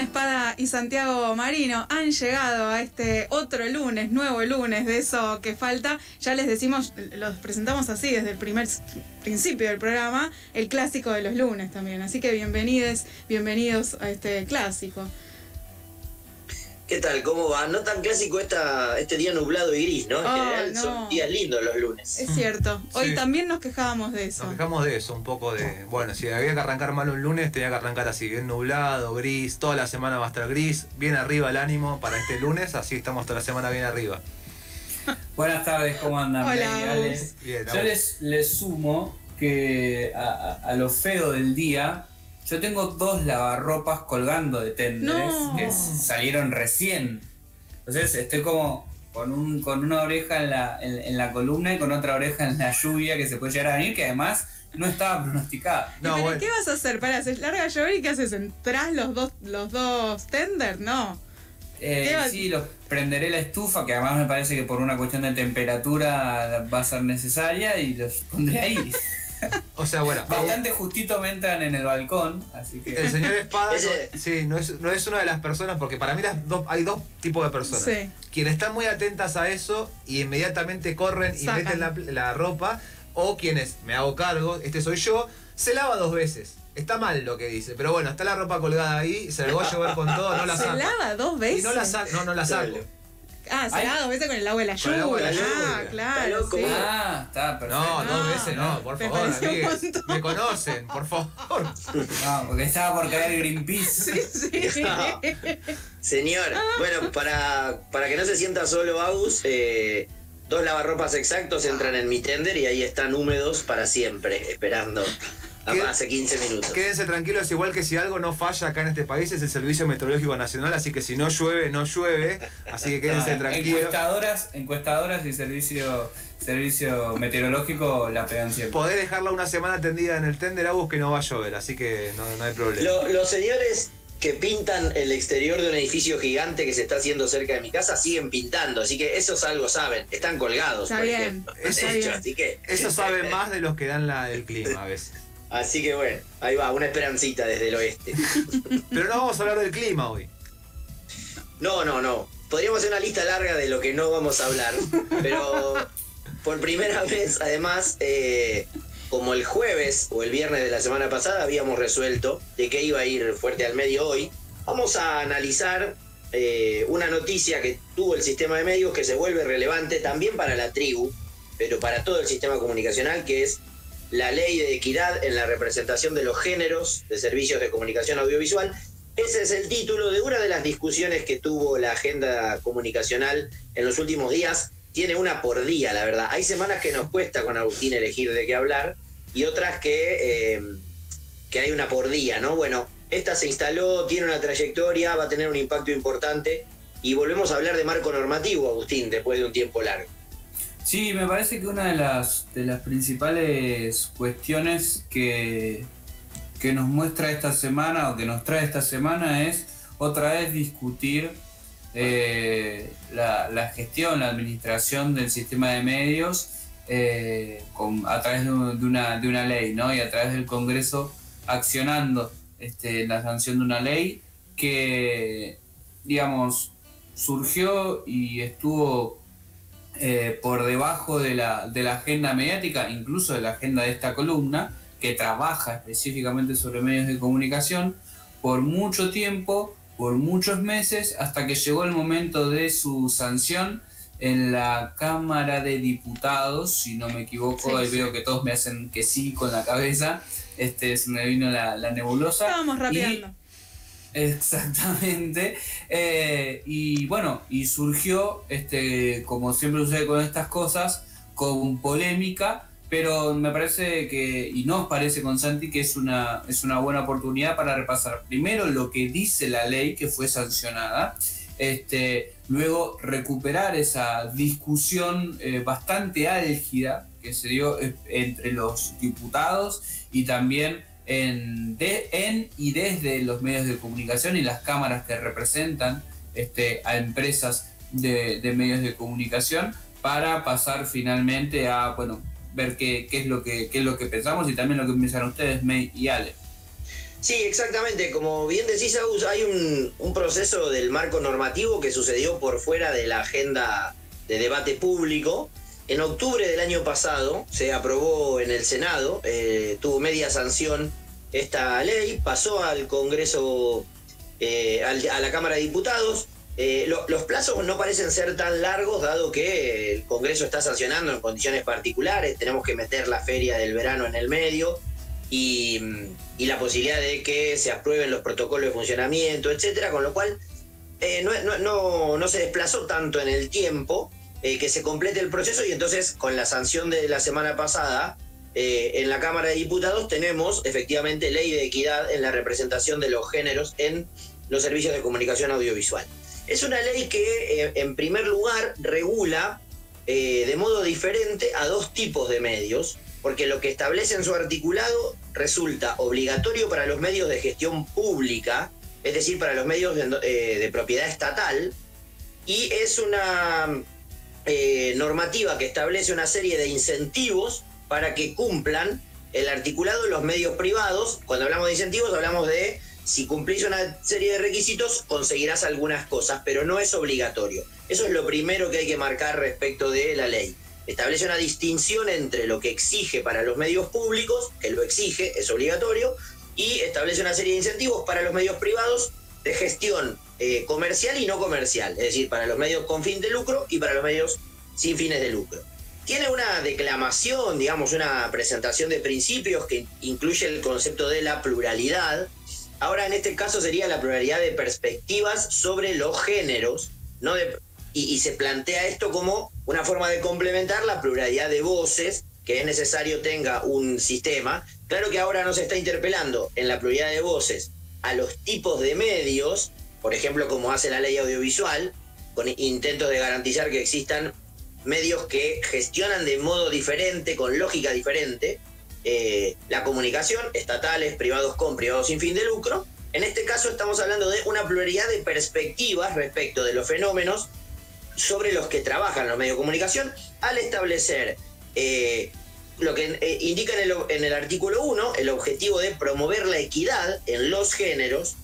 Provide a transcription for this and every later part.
Espada y Santiago Marino han llegado a este otro lunes, nuevo lunes de eso que falta. Ya les decimos, los presentamos así desde el primer principio del programa, el clásico de los lunes también. Así que bienvenidos, bienvenidos a este clásico. ¿Qué tal? ¿Cómo va? No tan clásico esta, este día nublado y gris, ¿no? En Oh, general no. son días lindos los lunes. Es cierto. Hoy Sí. también nos quejábamos de eso. Nos quejamos de eso, un poco de. Bueno, si había que arrancar mal un lunes, tenía que arrancar así, bien nublado, gris. Toda la semana va a estar gris, bien arriba el ánimo para este lunes, así estamos toda la semana bien arriba. Buenas tardes, ¿cómo andan? Hola, Bien, Yo les, les sumo que a, a- a lo feo del día, yo tengo dos lavarropas colgando de tenders No. que salieron recién. Entonces estoy como con, un, con una oreja en la, en, en la columna y con otra oreja en la lluvia que se puede llegar a venir, que además no estaba pronosticada. ¿Y No, pero bueno. qué vas a hacer? Para, se larga llover y qué haces? ¿Entrás los dos, los dos tender? No. Eh, ¿Qué va- sí, los prenderé la estufa, que además me parece que por una cuestión de temperatura va a ser necesaria y los pondré ahí. O sea, bueno, Bastante justito me entran en el balcón, así que... el señor Espada Ese- no, sí, no, es, no es una de las personas, porque para mí las dos, hay dos tipos de personas. Sí. Quienes están muy atentas a eso y inmediatamente corren y meten la, la ropa, o quienes me hago cargo, este soy yo, se lava dos veces. Está mal lo que dice, pero bueno, está la ropa colgada ahí, se la voy a llover con todo, no la ¿Se saco. lava dos veces? Y no la saco, no, no la saco. Ah, se Ay. lava dos veces con el agua de la Con el agua de la lluvia. Ah, claro. Está loco, sí. ¿eh? Ah, está perfecto. No, dos No, veces no, por me favor, amigues. Me conocen, por favor. No, porque estaba por caer Greenpeace. Sí, sí. Señor, bueno, para, para que no se sienta solo Agus, eh, dos lavarropas exactos entran en mi tender y ahí están húmedos para siempre, esperando a- hace 15 minutos. Quédense tranquilos, igual que si algo no falla acá en este país es el Servicio Meteorológico Nacional, así que si no llueve, no llueve. Así que quédense Ah, tranquilos. encuestadoras, encuestadoras y servicio, servicio meteorológico la pegan siempre. Podés dejarla una semana tendida en el tender, Agus, que no va a llover, así que no, no hay problema. Lo- los señores que pintan el exterior de un edificio gigante que se está haciendo cerca de mi casa siguen pintando, así que esos algo saben, están colgados, Está por bien, ejemplo. está De hecho, bien. así que Eso sabe más de los que dan la, el clima a veces. Así que bueno, ahí va, una esperancita desde el oeste. Pero no vamos a hablar del clima hoy. No, no, no. Podríamos hacer una lista larga de lo que no vamos a hablar, pero por primera vez, además, eh, como el jueves o el viernes de la semana pasada habíamos resuelto de que iba a ir fuerte al medio hoy, vamos a analizar eh, una noticia que tuvo el sistema de medios que se vuelve relevante también para la tribu, pero para todo el sistema comunicacional, que es la ley de equidad en la representación de los géneros de servicios de comunicación audiovisual. Ese es el título de una de las discusiones que tuvo la agenda comunicacional en los últimos días. Tiene una por día, la verdad. Hay semanas que nos cuesta con Agustín elegir de qué hablar y otras que, eh, que hay una por día, ¿no? Bueno, esta se instaló, tiene una trayectoria, va a tener un impacto importante y volvemos a hablar de marco normativo, Agustín, después de un tiempo largo. Sí, me parece que una de las, de las principales cuestiones que, que nos muestra esta semana o que nos trae esta semana es otra vez discutir eh, la, la gestión, la administración del sistema de medios eh, a través de una, de una ley, ¿no? Y a través del Congreso accionando este, la sanción de una ley que, digamos, surgió y estuvo eh, por debajo de la, de la agenda mediática, incluso de la agenda de esta columna, que trabaja específicamente sobre medios de comunicación, por mucho tiempo, por muchos meses, hasta que llegó el momento de su sanción en la Cámara de Diputados, si no me equivoco, Sí, sí. veo que todos me hacen que sí con la cabeza, este, se me vino la, la nebulosa. Estábamos rapeando. Exactamente. Eh, y bueno, y surgió, este, como siempre sucede con estas cosas, con polémica, pero me parece que, y nos parece con Santi, que es una, es una buena oportunidad para repasar primero lo que dice la ley que fue sancionada, este, luego recuperar esa discusión eh, bastante álgida que se dio eh, entre los diputados y también en, en y desde los medios de comunicación y las cámaras que representan este, a empresas de, de medios de comunicación para pasar finalmente a, bueno, ver qué, qué, es lo que, qué es lo que pensamos y también lo que piensan ustedes, May y Ale. Sí, exactamente. Como bien decís, Agus, hay un, un, proceso del marco normativo que sucedió por fuera de la agenda de debate público. En octubre del año pasado se aprobó en el Senado, eh, tuvo media sanción esta ley, pasó al Congreso, eh, a la Cámara de Diputados, eh, lo, los plazos no parecen ser tan largos, dado que el Congreso está sancionando en condiciones particulares, tenemos que meter la feria del verano en el medio y, la posibilidad de que se aprueben los protocolos de funcionamiento, etcétera, con lo cual eh, no, se desplazó tanto en el tiempo que se complete el proceso y entonces con la sanción de la semana pasada en la Cámara de Diputados tenemos efectivamente ley de equidad en la representación de los géneros en los servicios de comunicación audiovisual. Es una ley que, eh, en primer lugar, regula eh, de modo diferente a dos tipos de medios, porque lo que establece en su articulado resulta obligatorio para los medios de gestión pública, es decir, para los medios de, eh, propiedad estatal, y es una eh, normativa que establece una serie de incentivos para que cumplan el articulado de los medios privados. Cuando hablamos de incentivos hablamos de si cumplís una serie de requisitos, conseguirás algunas cosas, pero no es obligatorio. Eso es lo primero que hay que marcar respecto de la ley. Establece una distinción entre lo que exige para los medios públicos, que lo exige, es obligatorio, y establece una serie de incentivos para los medios privados de gestión eh, comercial y no comercial, es decir, para los medios con fin de lucro y para los medios sin fines de lucro. Tiene una declamación, digamos, una presentación de principios que incluye el concepto de la pluralidad, Ahora, en este caso sería la pluralidad de perspectivas sobre los géneros, ¿no? Y, y, se plantea esto como una forma de complementar la pluralidad de voces que es necesario tenga un sistema. Claro que ahora no se está interpelando en la pluralidad de voces a los tipos de medios, por ejemplo, como hace la ley audiovisual, con intentos de garantizar que existan medios que gestionan de modo diferente, con lógica diferente, eh, la comunicación, estatales, privados con, privados sin fin de lucro. En este caso estamos hablando de una pluralidad de perspectivas respecto de los fenómenos sobre los que trabajan los medios de comunicación al establecer eh, lo que eh, indica en el, en el artículo 1, el objetivo de promover la equidad en los géneros,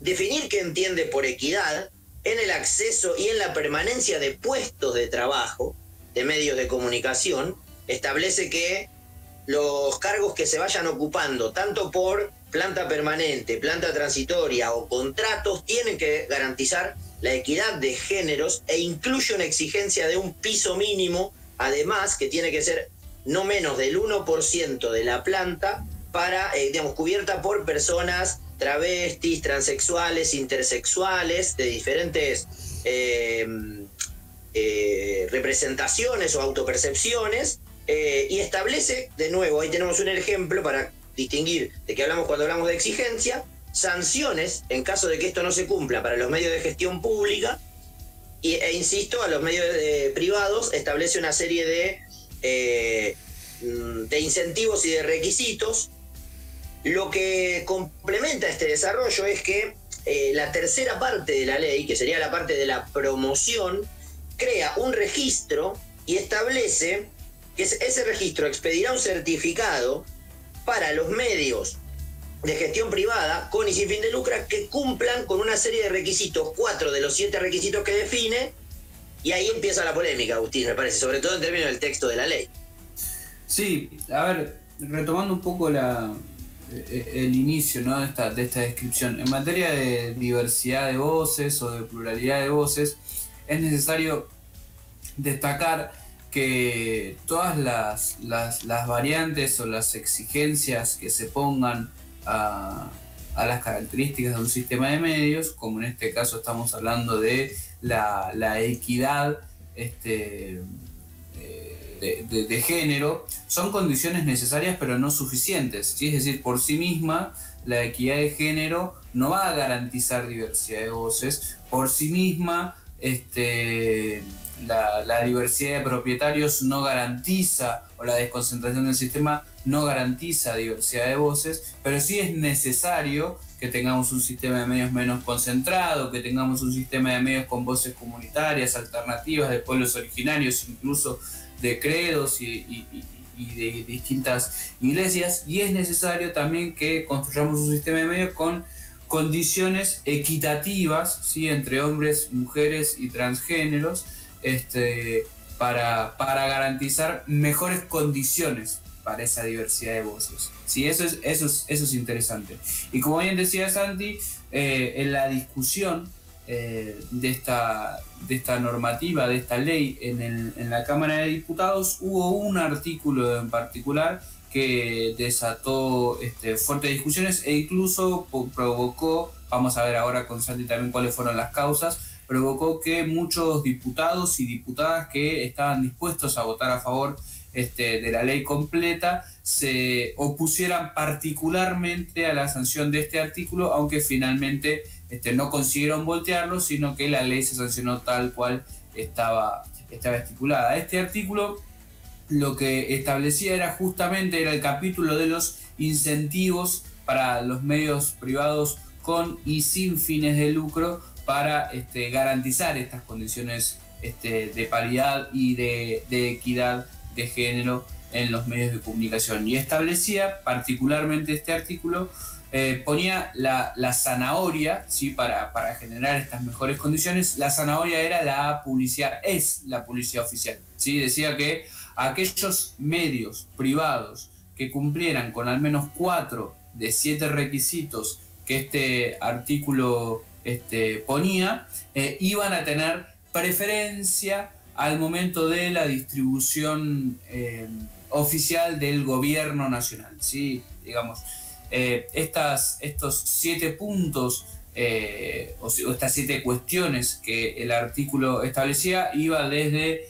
definir qué entiende por equidad en el acceso y en la permanencia de puestos de trabajo de medios de comunicación, establece que los cargos que se vayan ocupando, tanto por planta permanente, planta transitoria o contratos, tienen que garantizar la equidad de géneros e incluye una exigencia de un piso mínimo, además que tiene que ser no menos del 1% de la planta para, eh, digamos, cubierta por personas travestis, transexuales, intersexuales, de diferentes eh, eh, representaciones o autopercepciones, eh, y establece, de nuevo, ahí tenemos un ejemplo para distinguir de qué hablamos cuando hablamos de exigencia, sanciones en caso de que esto no se cumpla para los medios de gestión pública, y, e insisto, a los medios privados establece una serie de, eh, de incentivos y de requisitos. Lo que complementa este desarrollo es que eh, la tercera parte de la ley, que sería la parte de la promoción, crea un registro y establece ese registro expedirá un certificado para los medios de gestión privada con y sin fin de lucro que cumplan con una serie de requisitos, cuatro de los siete requisitos que define, y ahí empieza la polémica, Agustín, me parece, sobre todo en términos del texto de la ley. Sí, a ver, retomando un poco la, el inicio ¿no? de, esta, de esta descripción, en materia de diversidad de voces o de pluralidad de voces, es necesario destacar que todas las, las, las, variantes o las exigencias que se pongan a, a, las características de un sistema de medios, como en este caso estamos hablando de la, la equidad este, eh, de, género, son condiciones necesarias pero no suficientes. Es decir, por sí misma la equidad de género no va a garantizar diversidad de voces, por sí misma este, la, diversidad de propietarios no garantiza, o la desconcentración del sistema no garantiza diversidad de voces, pero sí es necesario que tengamos un sistema de medios menos concentrado, que tengamos un sistema de medios con voces comunitarias, alternativas, de pueblos originarios, incluso de credos y, de distintas iglesias, y es necesario también que construyamos un sistema de medios con condiciones equitativas ¿sí? entre hombres, mujeres y transgéneros, este, para, para garantizar mejores condiciones para esa diversidad de voces. Sí, eso es, eso es, eso es interesante. Y como bien decía Santi, eh, en la discusión eh, de, esta, de esta normativa, de esta ley en, la Cámara de Diputados, hubo un artículo en particular que desató este, fuertes discusiones e incluso provocó, vamos a ver ahora con Santi también cuáles fueron las causas, provocó que muchos diputados y diputadas que estaban dispuestos a votar a favor este, de la ley completa se opusieran particularmente a la sanción de este artículo, aunque finalmente este, no consiguieron voltearlo, sino que la ley se sancionó tal cual estaba, estaba estipulada. Este artículo lo que establecía era justamente era el capítulo de los incentivos para los medios privados con y sin fines de lucro para este, garantizar estas condiciones este, de paridad y de, equidad de género en los medios de comunicación. Y establecía, particularmente este artículo, eh, ponía la, zanahoria ¿sí? para, para generar estas mejores condiciones. La zanahoria era la publicidad, es la publicidad oficial. ¿sí? Decía que aquellos medios privados que cumplieran con al menos cuatro de siete requisitos que este artículo este, ponía, eh, iban a tener preferencia al momento de la distribución eh, oficial del gobierno nacional. ¿sí? Digamos, eh, estas, estos siete puntos o, estas siete cuestiones que el artículo establecía iba desde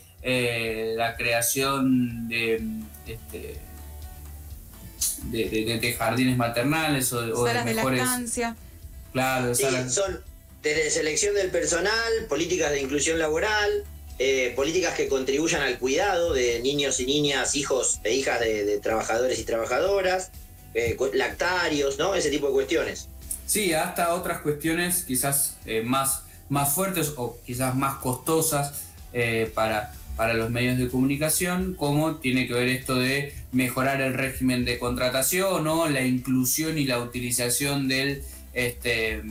la creación de, este, de, jardines maternales o, de, mejores... Claro, sí, son desde selección del personal, políticas de inclusión laboral, eh, políticas que contribuyan al cuidado de niños y niñas, hijos e hijas de, trabajadores y trabajadoras, eh, lactarios, ¿no? Ese tipo de cuestiones. Sí, hasta otras cuestiones quizás eh, más, más fuertes o quizás más costosas para, para los medios de comunicación, como tiene que ver esto de mejorar el régimen de contratación o la inclusión y la utilización del este,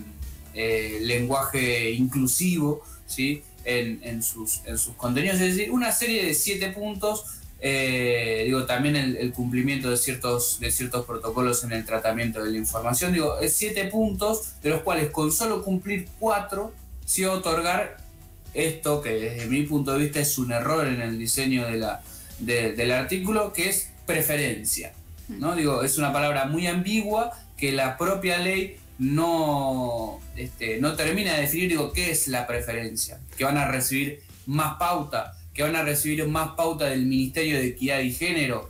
eh, lenguaje inclusivo ¿sí? En, sus, en sus contenidos. Es decir, una serie de siete puntos. Eh, digo, también el, cumplimiento de ciertos, de ciertos protocolos en el tratamiento de la información. Digo, es siete puntos, de los cuales con solo cumplir cuatro, sí otorgar esto, que desde mi punto de vista es un error en el diseño de la, del artículo, que es preferencia. ¿no? Digo, es una palabra muy ambigua que la propia ley no, este, no termina de definir digo, qué es la preferencia, que van a recibir más pauta, que van a recibir más pauta del Ministerio de Equidad y Género.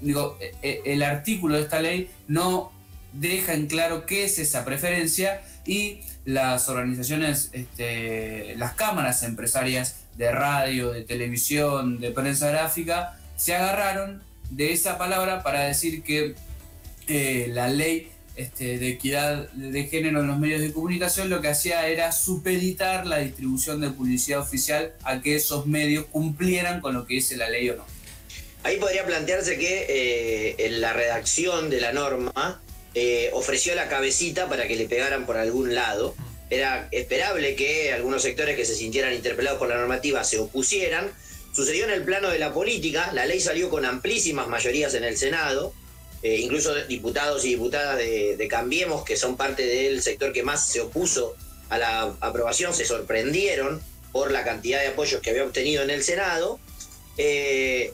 Digo, e, e, el artículo de esta ley no deja en claro qué es esa preferencia y las organizaciones, este, las cámaras empresarias de radio, de televisión, de prensa gráfica, se agarraron de esa palabra para decir que eh, la ley este, de equidad de género en los medios de comunicación, lo que hacía era supeditar la distribución de publicidad oficial a que esos medios cumplieran con lo que dice la ley o no. Ahí podría plantearse que eh, en la redacción de la norma eh, ofreció la cabecita para que le pegaran por algún lado. Era esperable que algunos sectores que se sintieran interpelados por la normativa se opusieran. Sucedió en el plano de la política, la ley salió con amplísimas mayorías en el Senado, eh, incluso diputados y diputadas de, Cambiemos, que son parte del sector que más se opuso a la aprobación, se sorprendieron por la cantidad de apoyos que había obtenido en el Senado. Eh,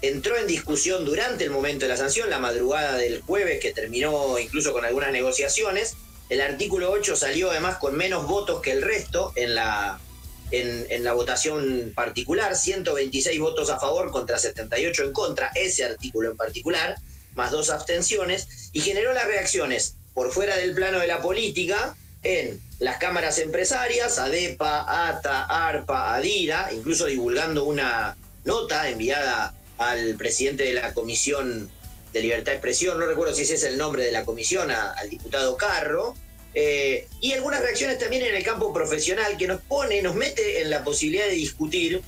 entró en discusión durante el momento de la sanción, la madrugada del jueves, que terminó incluso con algunas negociaciones. El artículo 8 salió además con menos votos que el resto en la, en, en, la votación particular, 126 votos a favor contra 78 en contra, ese artículo en particular, más dos abstenciones, y generó las reacciones por fuera del plano de la política en las cámaras empresarias, ADEPA, ATA, ARPA, ADIRA, incluso divulgando una nota enviada al presidente de la Comisión de Libertad de Expresión, no recuerdo si ese es el nombre de la comisión, al diputado Carro, eh, y algunas reacciones también en el campo profesional que nos pone, nos mete en la posibilidad de discutir,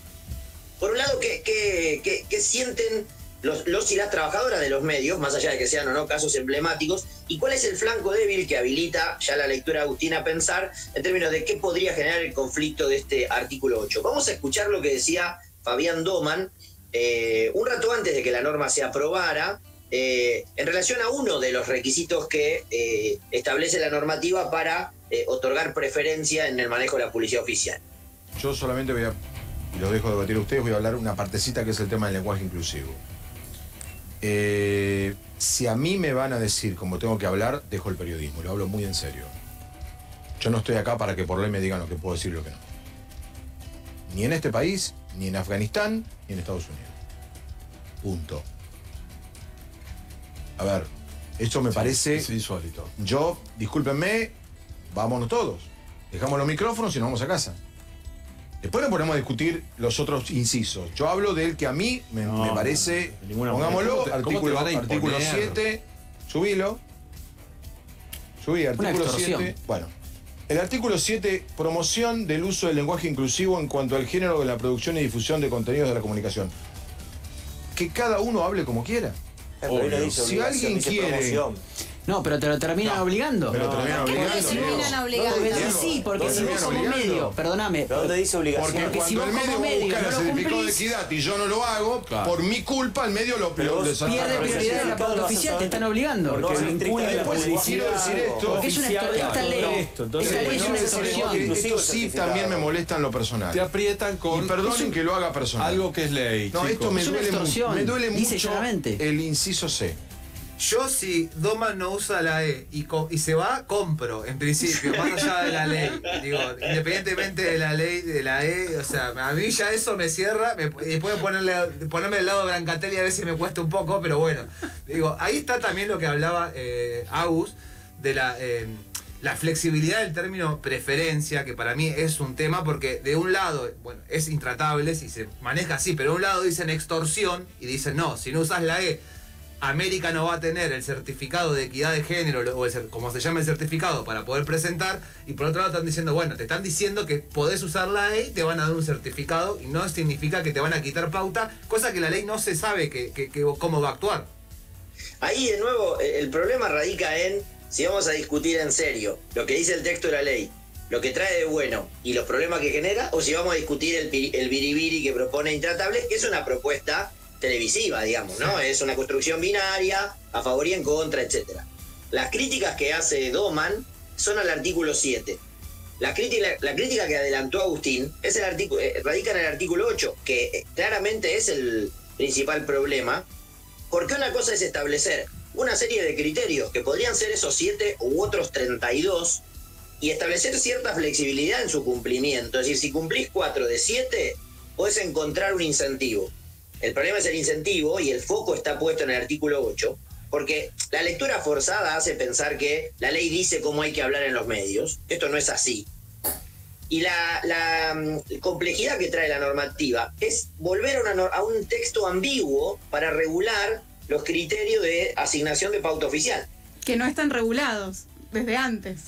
por un lado, qué, sienten los, y las trabajadoras de los medios, más allá de que sean o no casos emblemáticos, y cuál es el flanco débil que habilita ya la lectura agustina a pensar en términos de qué podría generar el conflicto de este artículo 8. Vamos a escuchar lo que decía Fabián Doman eh, un rato antes de que la norma se aprobara, eh, en relación a uno de los requisitos que eh, establece la normativa para otorgar preferencia en el manejo de la policía oficial. Yo solamente voy a, lo dejo debatir a ustedes, voy a hablar una partecita que es el tema del lenguaje inclusivo. Si a mí me van a decir cómo tengo que hablar, dejo el periodismo, lo hablo muy en serio. Yo no estoy acá para que por ley me digan lo que puedo decir y lo que no. Ni en este país, ni en Afganistán, ni en Estados Unidos. Punto. A ver, esto me parece. Es insólito. Yo, discúlpenme, vámonos todos. Dejamos los micrófonos y nos vamos a casa. Después nos ponemos a discutir los otros incisos. Yo hablo del que a mí me, parece. pongámoslo, artículo, artículo 7, subilo. Subí, artículo 7. Bueno. El artículo 7, promoción del uso del lenguaje inclusivo en cuanto al género de la producción y difusión de contenidos de la comunicación. Que cada uno hable como quiera si alguien quiere. No, pero te lo terminan obligando. Pero terminan obligando. si terminan obligando? sí, porque si vos como medio, perdóname. ¿Pero dónde dice obligación? Porque, si cuando el medio busca el certificado de equidad y yo no lo hago, por mi culpa el medio lo, pierde prioridad en la pauta oficial, te están obligando. Porque vincula después quiero decir esto. Porque es una esta ley. Esta ley es una extorsión. Esto sí también me molesta en lo personal. Te aprietan con. Y perdonen que lo haga personal. Algo que es ley. No, esto me duele mucho. Me duele mucho el inciso C. Yo si Doma no usa la E y, y, se va, compro, en principio, más allá de la ley. Digo, independientemente de la ley, de la E, o sea, a mí ya eso me cierra, me, después ponerle, ponerme del lado de Brancatelli a si me cuesta un poco, pero bueno. Digo, ahí está también lo que hablaba eh, Agus de la... Eh, la flexibilidad del término preferencia, que para mí es un tema porque de un lado, bueno, es intratable si se maneja así, pero de un lado dicen extorsión y dicen no, si no usas la E América no va a tener el certificado de equidad de género, o como se llama el certificado, para poder presentar, y por otro lado están diciendo, bueno, te están diciendo que podés usar la ley, te van a dar un certificado, y no significa que te van a quitar pauta, cosa que la ley no se sabe que, cómo va a actuar. Ahí de nuevo, eh, el problema radica en si vamos a discutir en serio lo que dice el texto de la ley, lo que trae de bueno y los problemas que genera, o si vamos a discutir el, el biribiri que propone Intratable, que es una propuesta televisiva, digamos, ¿no? Es una construcción binaria, a favor y en contra, etc. Las críticas que hace Doman son al artículo 7. La crítica, la crítica que adelantó Agustín es el artículo, eh, radica en el artículo 8, que eh, claramente es el principal problema, porque una cosa es establecer una serie de criterios que podrían ser esos 7 u otros 32 y establecer cierta flexibilidad en su cumplimiento. Es decir, si cumplís 4 de 7, puedes encontrar un incentivo. El problema es el incentivo y el foco está puesto en el artículo 8, porque la lectura forzada hace pensar que la ley dice cómo hay que hablar en los medios. Esto no es así. Y la, mm, complejidad que trae la normativa es volver a, a un texto ambiguo para regular los criterios de asignación de pauta oficial. Que no están regulados desde antes.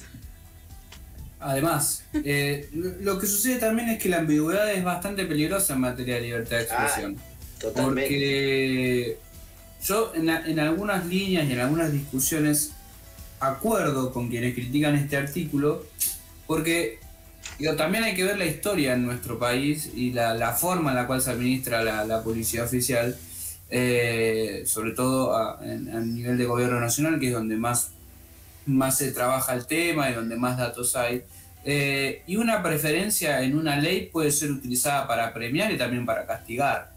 Además, eh, lo que sucede también es que la ambigüedad es bastante peligrosa en materia de libertad de expresión. Porque yo en, en, algunas líneas y en algunas discusiones acuerdo con quienes critican este artículo, porque también hay que ver la historia en nuestro país y la, forma en la cual se administra la, policía oficial, eh, sobre todo a, nivel de gobierno nacional, que es donde más, más se trabaja el tema y donde más datos hay. Eh, y una preferencia en una ley puede ser utilizada para premiar y también para castigar.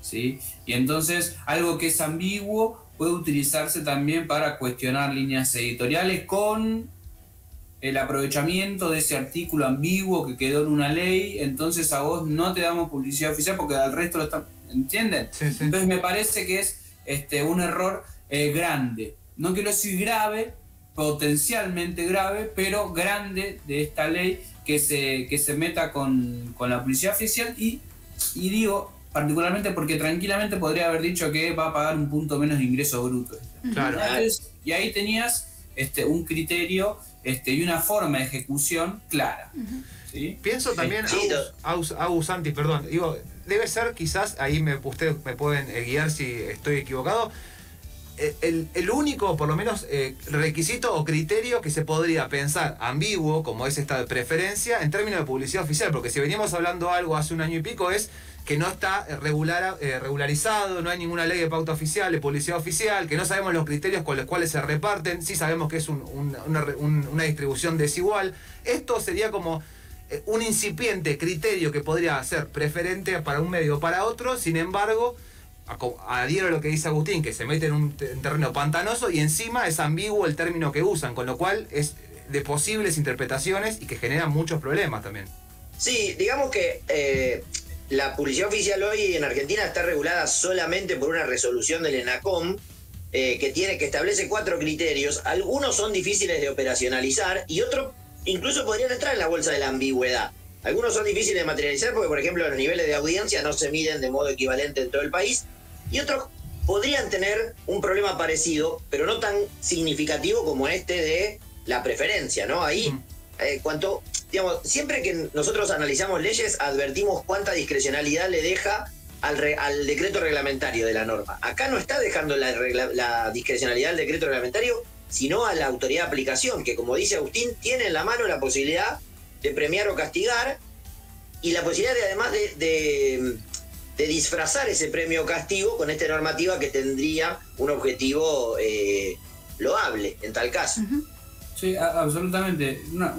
¿Sí? Y entonces algo que es ambiguo puede utilizarse también para cuestionar líneas editoriales con el aprovechamiento de ese artículo ambiguo que quedó en una ley, entonces a vos no te damos publicidad oficial porque al resto lo están... ¿Entienden? Entonces me parece que es este, un error eh, grande. No quiero decir grave, potencialmente grave, pero grande de esta ley que se, que se meta con, con la publicidad oficial y, y digo, particularmente porque tranquilamente podría haber dicho que va a pagar un punto menos de ingreso bruto. Claro. y ahí tenías este, un criterio este, y una forma de ejecución clara. ¿sí? Pienso también, Sí, Agus, Agus Santi, perdón, digo, debe ser quizás, ahí me, ustedes me pueden eh, guiar si estoy equivocado, eh, el, el único, por lo menos, eh, requisito o criterio que se podría pensar ambiguo, como es esta preferencia, en términos de publicidad oficial, porque si veníamos hablando algo hace un año y pico es que no está eh, regular, eh, regularizado, no hay ninguna ley de pauta oficial, de publicidad oficial, que no sabemos los criterios con los cuales se reparten, sí sabemos que es un- un- una, una distribución desigual. Esto sería como eh, un incipiente criterio que podría ser preferente para un medio o para otro, sin embargo, adhiero a lo que dice Agustín, que se mete en un te- en terreno pantanoso y encima es ambiguo el término que usan, con lo cual es de posibles interpretaciones y que generan muchos problemas también. Sí, digamos que la publicidad oficial hoy en Argentina está regulada solamente por una resolución del ENACOM eh, que tiene que establece cuatro criterios. Algunos son difíciles de operacionalizar y otros incluso podrían entrar en la bolsa de la ambigüedad. Algunos son difíciles de materializar porque, por ejemplo, los niveles de audiencia no se miden de modo equivalente en todo el país y otros podrían tener un problema parecido, pero no tan significativo como este de la preferencia, ¿no? Ahí, eh, cuanto, digamos, siempre que nosotros analizamos leyes, advertimos cuánta discrecionalidad le deja al, re- al decreto reglamentario de la norma. Acá no está dejando la, discrecionalidad del decreto reglamentario, sino a la autoridad de aplicación, que como dice Agustín, tiene en la mano la posibilidad de premiar o castigar y la posibilidad de además de, de- de disfrazar ese premio o castigo con esta normativa que tendría un objetivo eh, loable en tal caso. Sí, a- absolutamente. Una,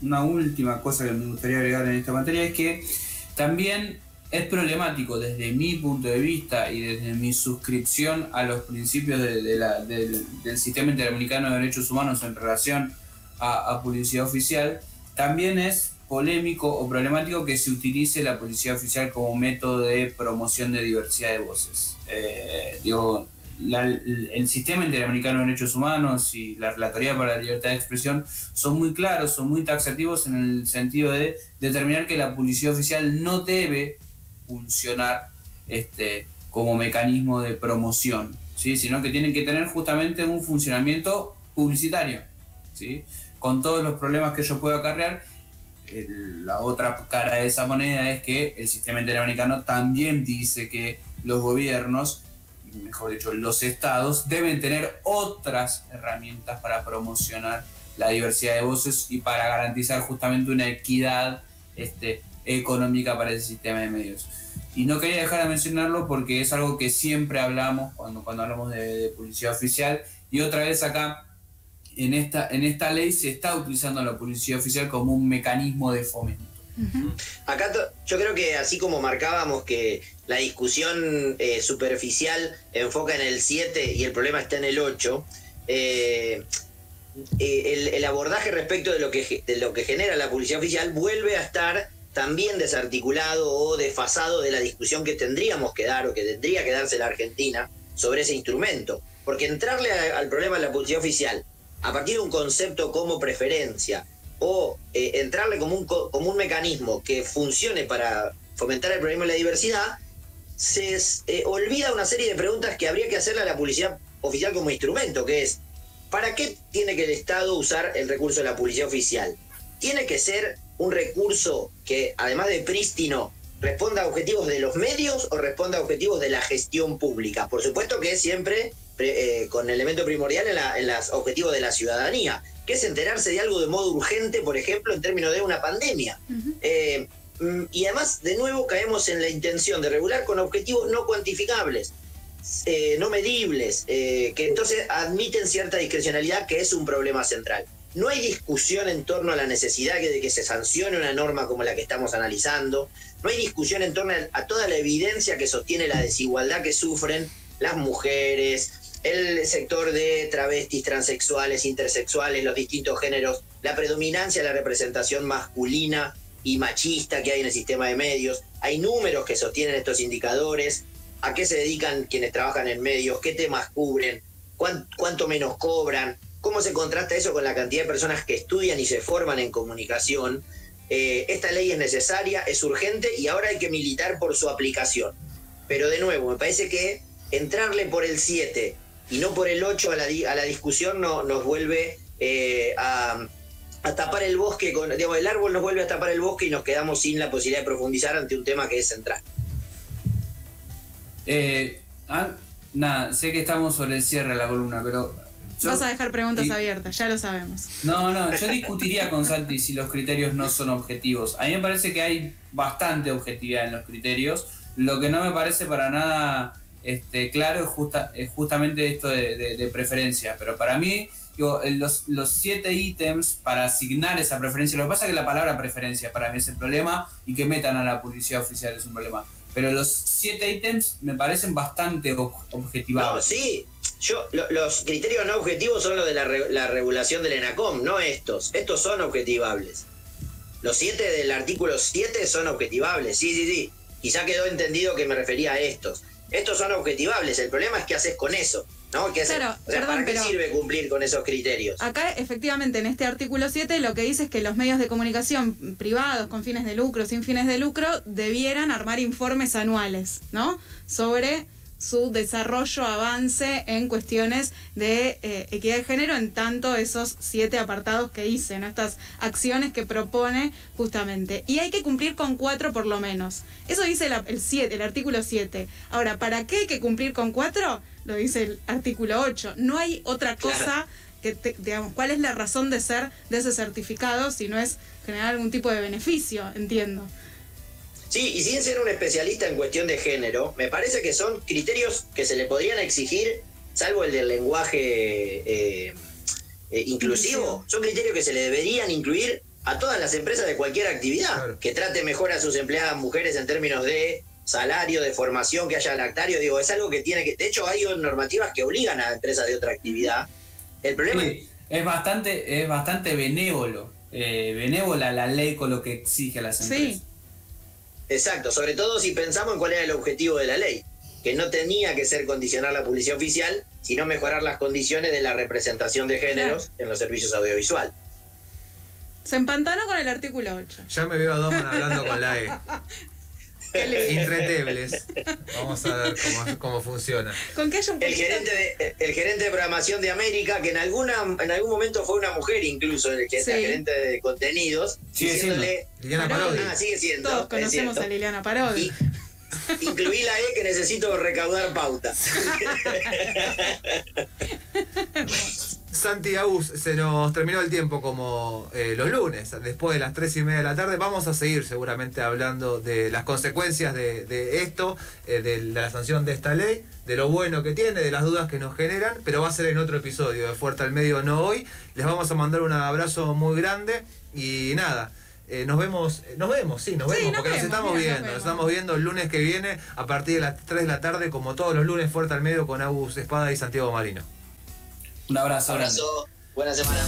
una, última cosa que me gustaría agregar en esta materia es que también es problemático desde mi punto de vista y desde mi suscripción a los principios de- la- del, del sistema interamericano de derechos humanos en relación a, a publicidad oficial, también es polémico o problemático que se utilice la publicidad oficial como método de promoción de diversidad de voces. Eh, digo, el sistema interamericano de derechos humanos y la Relatoría para la Libertad de Expresión son muy claros, son muy taxativos en el sentido de determinar que la publicidad oficial no debe funcionar este, como mecanismo de promoción, ¿sí? sino que tienen que tener justamente un funcionamiento publicitario, ¿sí? con todos los problemas que ello puede acarrear. La otra cara de esa moneda es que el sistema interamericano también dice que los gobiernos mejor dicho, los estados deben tener otras herramientas para promocionar la diversidad de voces y para garantizar justamente una equidad este, económica para ese sistema de medios. Y no quería dejar de mencionarlo porque es algo que siempre hablamos cuando, cuando hablamos de, de publicidad oficial y otra vez acá en esta, en esta ley se está utilizando la publicidad oficial como un mecanismo de fomento. Acá yo creo que así como marcábamos que la discusión eh, superficial enfoca en el 7 y el problema está en el 8, eh, eh, el, abordaje respecto de lo, que, de lo que genera la publicidad oficial vuelve a estar también desarticulado o desfasado de la discusión que tendríamos que dar o que tendría que darse la Argentina sobre ese instrumento. Porque entrarle al problema de la publicidad oficial a partir de un concepto como preferencia o eh, entrarle como un, co- como un mecanismo que funcione para fomentar el problema de la diversidad, se eh, olvida una serie de preguntas que habría que hacerle a la publicidad oficial como instrumento, que es, ¿para qué tiene que el Estado usar el recurso de la publicidad oficial? ¿Tiene que ser un recurso que, además de prístino, responda a objetivos de los medios o responda a objetivos de la gestión pública? Por supuesto que es siempre pre- eh, con elemento primordial en, la- en los objetivos de la ciudadanía, que es enterarse de algo de modo urgente, por ejemplo, en términos de una pandemia. Eh, mm, y además, de nuevo, caemos en la intención de regular con objetivos no cuantificables, eh, no medibles, eh, que entonces admiten cierta discrecionalidad, que es un problema central. No hay discusión en torno a la necesidad de que se sancione una norma como la que estamos analizando. No hay discusión en torno a toda la evidencia que sostiene la desigualdad que sufren las mujeres, el sector de travestis, transexuales, intersexuales, los distintos géneros, la predominancia de la representación masculina y machista que hay en el sistema de medios. Hay números que sostienen estos indicadores, a qué se dedican quienes trabajan en medios, qué temas cubren, cuánto menos cobran, cómo se contrasta eso con la cantidad de personas que estudian y se forman en comunicación. Eh, esta ley es necesaria, es urgente y ahora hay que militar por su aplicación. Pero de nuevo, me parece que entrarle por el 7 y no por el 8 a la, a la discusión no, nos vuelve eh, a, tapar el bosque, con, digamos, el árbol nos vuelve a tapar el bosque y nos quedamos sin la posibilidad de profundizar ante un tema que es central. Eh, ah, nada, sé que estamos sobre el cierre de la columna, pero... Vas a dejar preguntas abiertas, ya lo sabemos. No, no, yo discutiría con Santi si los criterios no son objetivos. A mí me parece que hay bastante objetividad en los criterios. Lo que no me parece para nada este, claro es, justa, es justamente esto de, preferencia. Pero para mí, los, los siete ítems para asignar esa preferencia, lo que pasa es que la palabra preferencia para mí es el problema y que metan a la publicidad oficial es un problema. Pero los siete ítems me parecen bastante objetivados. sí, yo, los criterios no objetivos son los de la, la regulación del ENACOM, no estos. Estos son objetivables. Los siete del artículo 7 son objetivables, sí, sí, sí. Quizá quedó entendido que me refería a estos. Estos son objetivables, el problema es qué haces con eso. ¿No? ¿Qué claro, ¿Para qué sirve cumplir con esos criterios? Acá, efectivamente, en este artículo 7 lo que dice es que los medios de comunicación privados, con fines de lucro, sin fines de lucro, debieran armar informes anuales, ¿no? Sobre su desarrollo, avance en cuestiones de eh, equidad de género en tanto esos siete apartados que hice, estas acciones que propone justamente. Y hay que cumplir con cuatro por lo menos. Eso dice el, siete, el artículo 7. Ahora, ¿para qué hay que cumplir con cuatro? Lo dice el artículo 8. No hay otra cosa que, digamos, ¿cuál es la razón de ser de ese certificado si no es generar algún tipo de beneficio? Entiendo. Sí, y sin ser un especialista en cuestión de género, me parece que son criterios que se le podrían exigir, salvo el del lenguaje eh, eh, inclusivo, son criterios que se le deberían incluir a todas las empresas de cualquier actividad, que trate mejor a sus empleadas mujeres en términos de salario, de formación, que haya lactario, digo, es algo que tiene que, de hecho hay normativas que obligan a empresas de otra actividad. El problema es bastante, es bastante benévolo, eh, benévola la ley con lo que exige a las empresas. Exacto, sobre todo si pensamos en cuál era el objetivo de la ley, que no tenía que ser condicionar la publicidad oficial, sino mejorar las condiciones de la representación de géneros en los servicios audiovisuales. Se empantanó con el artículo 8. Ya me veo a Doman hablando con la E. Intretebles. Vamos a ver cómo, funciona. ¿Con qué el gerente de el gerente de programación de América, que en alguna en algún momento fue una mujer incluso, el que gerente de contenidos, sigue diciéndole Liliana Parodi. Ah, sigue siendo. Todos conocemos a Liliana Parodi. incluí la E que necesito recaudar pauta. Santi Agus, se nos terminó el tiempo como eh, los lunes, después de las tres y media de la tarde. Vamos a seguir seguramente hablando de las consecuencias de, esto, eh, de, la sanción de esta ley, de lo bueno que tiene, de las dudas que nos generan, pero va a ser en otro episodio de Fuerte al Medio, no hoy. Les vamos a mandar un abrazo muy grande y nada. Eh, nos vemos, nos vemos, sí, nos vemos, porque nos estamos viendo, nos, estamos viendo el lunes que viene a partir de las 3 de la tarde, como todos los lunes, fuerte al medio con Agus Espada y Santiago Marino. Un abrazo. Un abrazo. Buena semana.